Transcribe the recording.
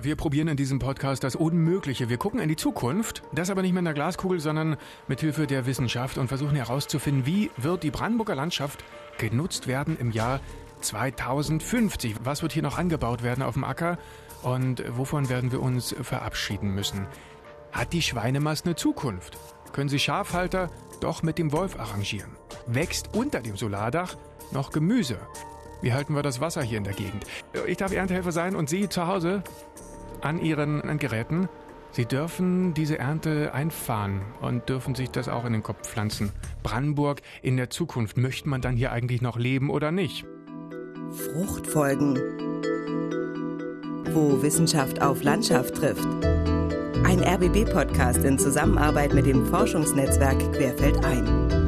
Wir probieren in diesem Podcast das Unmögliche. Wir gucken in die Zukunft, das aber nicht mit einer Glaskugel, sondern mit Hilfe der Wissenschaft und versuchen herauszufinden, wie wird die Brandenburger Landschaft genutzt werden im Jahr 2050. Was wird hier noch angebaut werden auf dem Acker und wovon werden wir uns verabschieden müssen? Hat die Schweinemast eine Zukunft? Können Sie Schafhalter doch mit dem Wolf arrangieren? Wächst unter dem Solardach noch Gemüse? Wie halten wir das Wasser hier in der Gegend? Ich darf Erntehelfer sein und Sie zu Hause an Ihren Geräten. Sie dürfen diese Ernte einfahren und dürfen sich das auch in den Kopf pflanzen. Brandenburg in der Zukunft. Möchte man dann hier eigentlich noch leben oder nicht? Fruchtfolgen. Wo Wissenschaft auf Landschaft trifft. Ein RBB-Podcast in Zusammenarbeit mit dem Forschungsnetzwerk Querfeld ein.